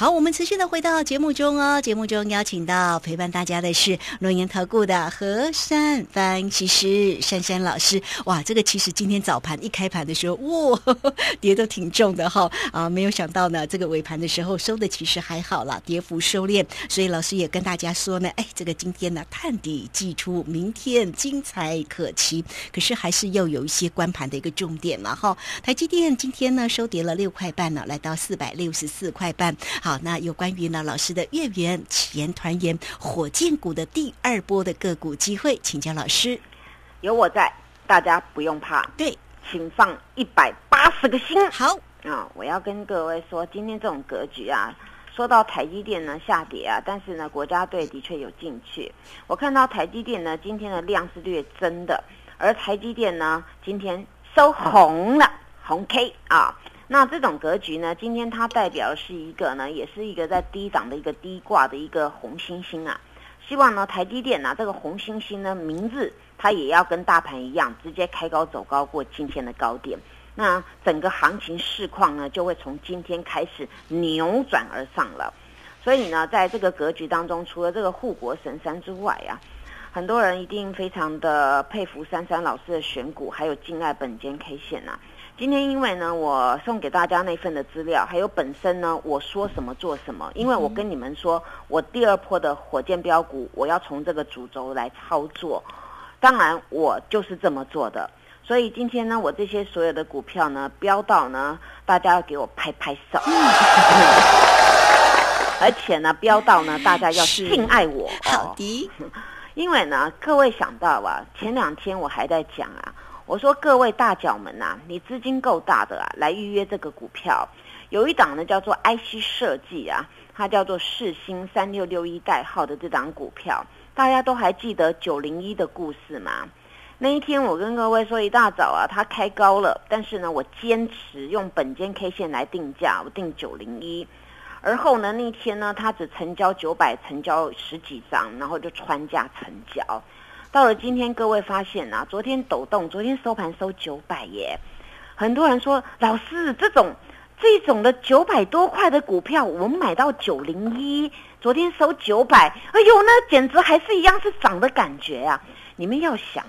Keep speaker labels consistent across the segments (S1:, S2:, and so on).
S1: 好，我们持续的回到节目中哦。节目中邀请到陪伴大家的是龙岩投顾的何珊分析师珊珊老师。哇，这个其实今天早盘一开盘的时候，哇，跌都挺重的哈啊，没有想到呢，这个尾盘的时候收的其实还好啦，跌幅收敛。所以老师也跟大家说呢，哎，这个今天呢探底寄出，明天精彩可期。可是还是要有一些关盘的一个重点嘛哈。台积电今天呢收跌了六块半呢，来到四百六十四块半。好，那有关于呢老师的月圆前团圆火箭股的第二波的个股机会，请教老师。
S2: 有我在，大家不用怕。
S1: 对，
S2: 请放一百八十个心。
S1: 好
S2: 啊，我要跟各位说，今天这种格局啊，说到台积电呢下跌啊，但是呢国家队的确有进去。我看到台积电呢今天的量是略增的，而台积电呢今天收红了，红 K 啊。那这种格局呢？今天它代表是一个呢，也是一个在低档的一个低挂的一个红星星啊。希望呢，台积电呢这个红星星呢，明日它也要跟大盘一样，直接开高走高过今天的高点。那整个行情市况呢，就会从今天开始扭转而上了。所以呢，在这个格局当中，除了这个护国神山之外啊，很多人一定非常的佩服珊珊老师的选股，还有敬爱本间 K 线啊。今天因为呢，我送给大家那份的资料，还有本身呢，我说什么做什么。因为我跟你们说，我第二波的火箭标股，我要从这个主轴来操作。当然，我就是这么做的。所以今天呢，我这些所有的股票呢，标到呢，大家要给我拍拍手。而且呢，标到呢，大家要敬爱我。
S1: 好的。
S2: 因为呢，各位想到啊，前两天我还在讲啊。我说各位大脚们呐，你资金够大的啊，来预约这个股票。有一档呢叫做 IC 设计啊，它叫做世星三六六一代号的这档股票，大家都还记得九零一的故事吗？那一天我跟各位说，一大早啊，它开高了，但是呢，我坚持用本间 K 线来定价，我定九零一。而后呢，那一天呢，它只成交九百，成交十几张，然后就穿价成交。到了今天，各位发现啊，昨天抖动，昨天收盘收九百耶。很多人说，老师这种这种的九百多块的股票，我们买到九零一，昨天收九百，哎呦，那简直还是一样是涨的感觉啊！你们要想，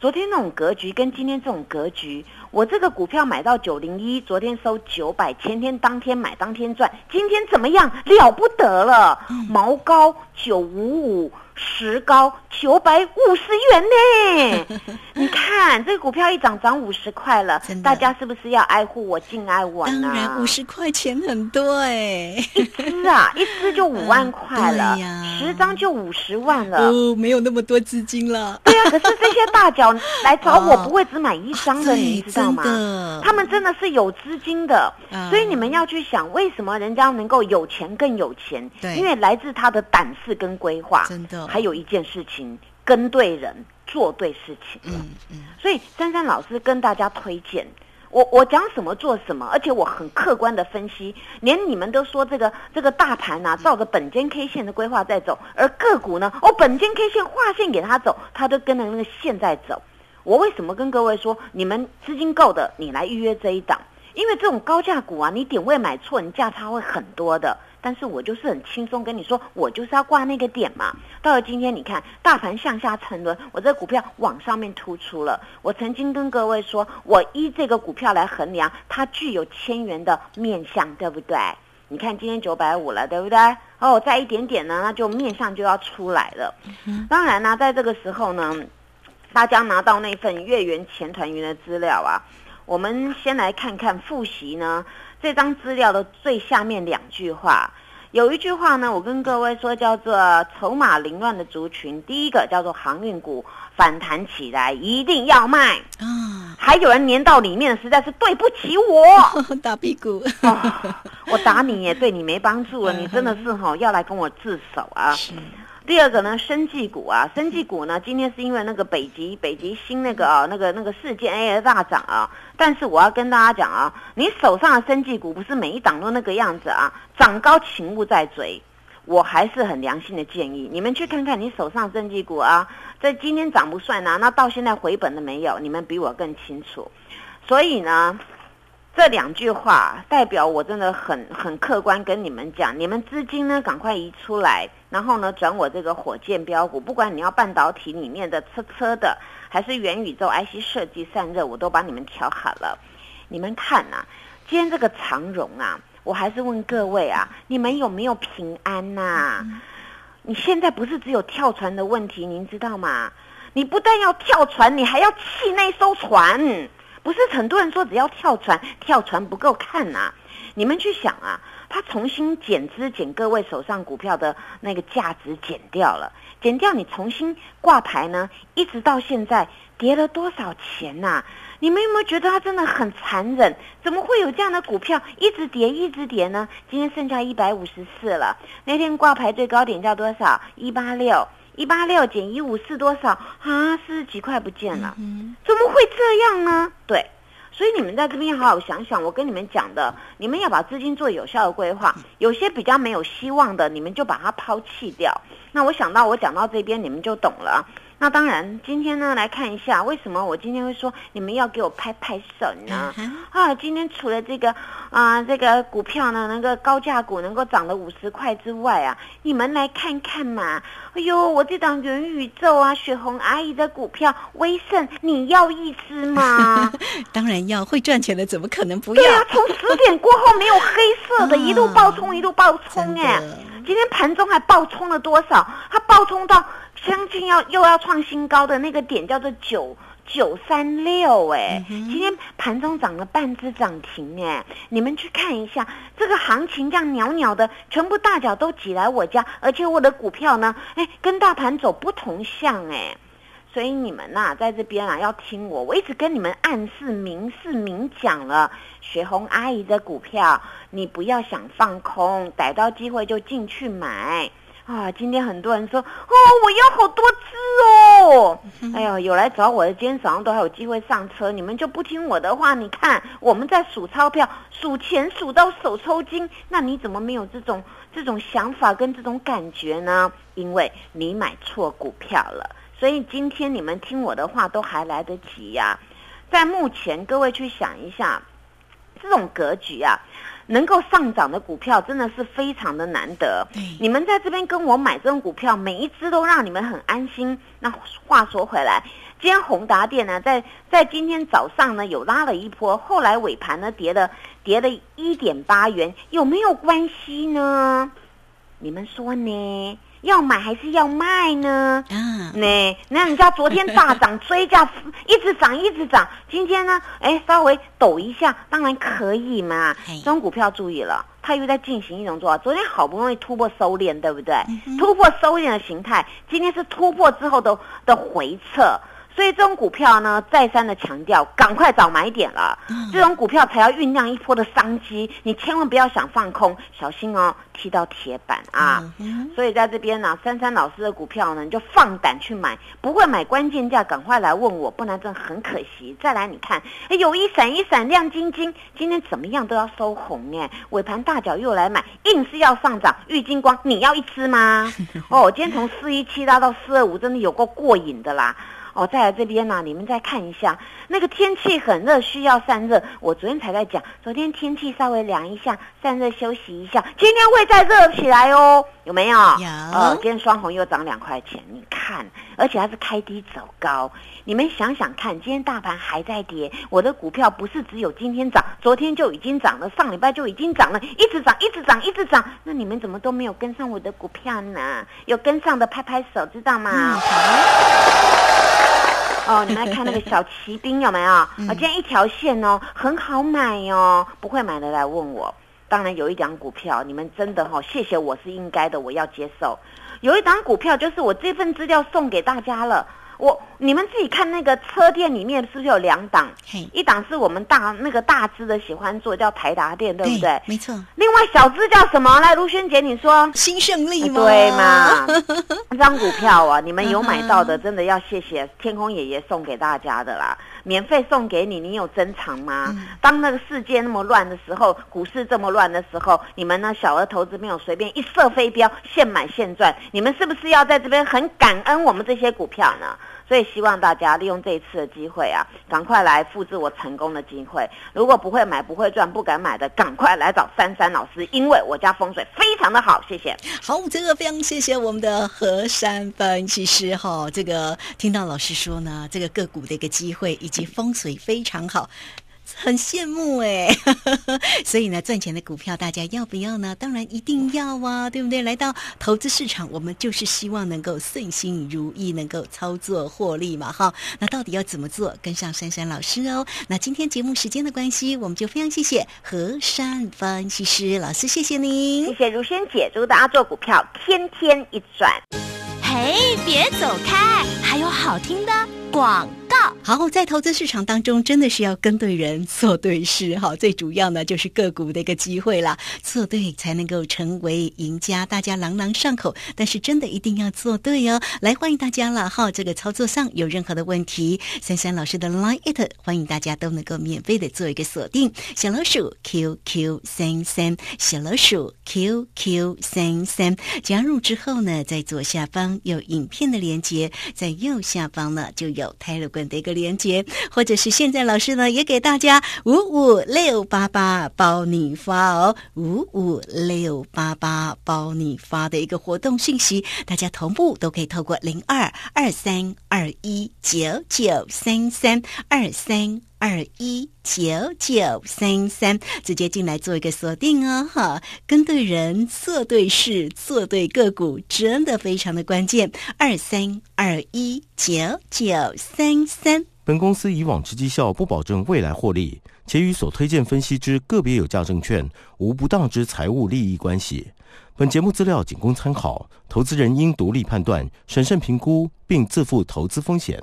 S2: 昨天那种格局跟今天这种格局，我这个股票买到九零一，昨天收九百，前天当天买当天赚，今天怎么样？了不得了，毛高九五五。十高九百五十元呢？你看这个股票一涨涨五十块了，大家是不是要爱护我、敬爱我
S1: 呢？当然，五十块钱很多哎，
S2: 一支啊，一支就五万块了，十张就五十万了。哦，
S1: 没有那么多资金了。
S2: 对啊，可是这些大脚来找 我不会只买一张的，你知道吗？他们真的是有资金的，所以你们要去想，为什么人家能够有钱更有钱？
S1: 对，
S2: 因为来自他的胆识跟规划。
S1: 真的。
S2: 还有一件事情，跟对人，做对事情。嗯嗯，所以珊珊老师跟大家推荐，我我讲什么做什么，而且我很客观的分析，连你们都说这个这个大盘呐，照着本间 K 线的规划在走，而个股呢，哦，本间 K 线划线给他走，他都跟着那个线在走。我为什么跟各位说，你们资金够的，你来预约这一档？因为这种高价股啊，你点位买错，你价差会很多的。但是我就是很轻松跟你说，我就是要挂那个点嘛。到了今天，你看大盘向下沉沦，我这股票往上面突出了。我曾经跟各位说，我依这个股票来衡量，它具有千元的面相，对不对？你看今天九百五了，对不对？哦，再一点点呢，那就面相就要出来了。当然呢，在这个时候呢，大家拿到那份月圆前团圆的资料啊，我们先来看看复习呢。这张资料的最下面两句话，有一句话呢，我跟各位说叫做“筹码凌乱的族群”。第一个叫做航运股反弹起来一定要卖啊！还有人粘到里面，实在是对不起我，
S1: 打屁股，
S2: 我打你也对你没帮助了，你真的是哈要来跟我自首啊！第二个呢，生技股啊，生技股呢，今天是因为那个北极北极星那个啊，那个那个事件 A 而大涨啊。但是我要跟大家讲啊，你手上的生技股不是每一档都那个样子啊，涨高请勿再追。我还是很良心的建议，你们去看看你手上生技股啊，在今天涨不算啊，那到现在回本了没有？你们比我更清楚。所以呢，这两句话代表我真的很很客观跟你们讲，你们资金呢赶快移出来，然后呢转我这个火箭标股，不管你要半导体里面的车车的，还是元宇宙 IC 设计散热，我都帮你们调好了。你们看呐，今天这个长荣啊，我还是问各位啊，你们有没有平安呐？你现在不是只有跳船的问题，您知道吗？你不但要跳船，你还要气那艘船。不是很多人说只要跳船，跳船不够看呐。你们去想啊，他重新减资减各位手上股票的那个价值减掉了，减掉你重新挂牌呢，一直到现在跌了多少钱呐？你们有没有觉得他真的很残忍？怎么会有这样的股票一直跌一直跌呢？今天剩下一百五十四了，那天挂牌最高点叫多少？一八六。一八六减一五四多少啊？四十几块不见了，怎么会这样呢？对，所以你们在这边好好想想，我跟你们讲的，你们要把资金做有效的规划。有些比较没有希望的，你们就把它抛弃掉。那我想到我讲到这边，你们就懂了。那当然，今天呢来看一下，为什么我今天会说你们要给我拍拍手呢？啊，今天除了这个啊这个股票呢，那个高价股能够涨了五十块之外啊，你们来看看嘛。哎呦，我这档元宇宙啊，雪红阿姨的股票威盛，你要一只吗？
S1: 当然要，会赚钱的怎么可能不要？
S2: 对啊，从十点过后没有黑色的，一路暴冲，一路暴冲哎。今天盘中还暴冲了多少？它暴冲到将近要又要创新高的那个点，叫做九九三六哎。今天盘中涨了半只涨停哎，你们去看一下这个行情，这样袅袅的，全部大脚都挤来我家，而且我的股票呢，哎，跟大盘走不同向哎。所以你们呐，在这边啊，要听我，我一直跟你们暗示、明示、明讲了。雪红阿姨的股票，你不要想放空，逮到机会就进去买啊！今天很多人说，哦，我要好多只哦。哎呦，有来找我的，今天早上都还有机会上车，你们就不听我的话。你看，我们在数钞票，数钱数到手抽筋，那你怎么没有这种这种想法跟这种感觉呢？因为你买错股票了。所以今天你们听我的话都还来得及呀，在目前各位去想一下，这种格局啊，能够上涨的股票真的是非常的难得。你们在这边跟我买这种股票，每一只都让你们很安心。那话说回来，今天宏达电呢，在在今天早上呢有拉了一波，后来尾盘呢跌了跌了一点八元，有没有关系呢？你们说呢？要买还是要卖呢？嗯，那那人家昨天大涨，追价 一直涨一直涨，今天呢，哎，稍微抖一下，当然可以嘛。这种股票注意了，它又在进行一种做法。昨天好不容易突破收敛，对不对？突破收敛的形态，今天是突破之后的的回撤。所以这种股票呢，再三的强调，赶快找买点了。这种股票才要酝酿一波的商机，你千万不要想放空，小心哦，踢到铁板啊！所以在这边呢，珊珊老师的股票呢，你就放胆去买，不会买关键价，赶快来问我，不然真的很可惜。再来，你看，哎，有一闪一闪亮晶晶，今天怎么样都要收红哎，尾盘大脚又来买，硬是要上涨，玉金光，你要一支吗？哦，今天从四一七拉到四二五，真的有够过瘾的啦！哦，再来这边呢，你们再看一下，那个天气很热，需要散热。我昨天才在讲，昨天天气稍微凉一下，散热休息一下，今天会再热起来哦，有没有？
S1: 有。
S2: 呃，今天双红又涨两块钱，你看，而且它是开低走高。你们想想看，今天大盘还在跌，我的股票不是只有今天涨，昨天就已经涨了，上礼拜就已经涨了，一直涨，一直涨，一直涨。那你们怎么都没有跟上我的股票呢？有跟上的拍拍手，知道吗？哦，你们来看那个小骑兵有没有？啊，今天一条线哦，很好买哦，不会买的来问我。当然有一档股票，你们真的哈，谢谢我是应该的，我要接受。有一档股票就是我这份资料送给大家了。我你们自己看那个车店里面是不是有两档？一档是我们大那个大只的喜欢做叫台达店，对不对？
S1: 没错。
S2: 另外小只叫什么？来，卢萱姐，你说
S1: 新胜利吗？
S2: 对嘛？这张股票啊，你们有买到的，真的要谢谢天空爷爷送给大家的啦。免费送给你，你有珍藏吗？当那个世界那么乱的时候，股市这么乱的时候，你们呢小额投资没有随便一射飞镖，现买现赚，你们是不是要在这边很感恩我们这些股票呢？所以希望大家利用这一次的机会啊，赶快来复制我成功的机会。如果不会买、不会赚、不敢买的，赶快来找珊珊老师，因为我家风水非常的好。谢谢。
S1: 好，这个非常谢谢我们的何山分析师哈。这个听到老师说呢，这个个股的一个机会以及风水非常好。很羡慕哎，所以呢，赚钱的股票大家要不要呢？当然一定要啊，对不对？来到投资市场，我们就是希望能够顺心如意，能够操作获利嘛，哈。那到底要怎么做？跟上珊珊老师哦。那今天节目时间的关系，我们就非常谢谢何山分析师老师，谢谢您，
S2: 谢谢如萱姐，祝大家做股票天天一赚。
S3: 嘿，别走开，还有好听的广。
S1: 好，在投资市场当中，真的是要跟对人，做对事。哈，最主要呢就是个股的一个机会啦，做对才能够成为赢家。大家朗朗上口，但是真的一定要做对哦。来，欢迎大家了哈！这个操作上有任何的问题，三三老师的 Line it，欢迎大家都能够免费的做一个锁定。小老鼠 QQ 三三，小老鼠 QQ 三三，加入之后呢，在左下方有影片的连接，在右下方呢就有泰勒管。一个连接，或者是现在老师呢也给大家五五六八八包你发哦，五五六八八包你发的一个活动信息，大家同步都可以透过零二二三二一九九三三二三二一九九三三直接进来做一个锁定哦，哈，跟对人做对事做对个股真的非常的关键，二三二一九九三三。
S4: 本公司以往之绩效不保证未来获利，且与所推荐分析之个别有价证券无不当之财务利益关系。本节目资料仅供参考，投资人应独立判断、审慎评估，并自负投资风险。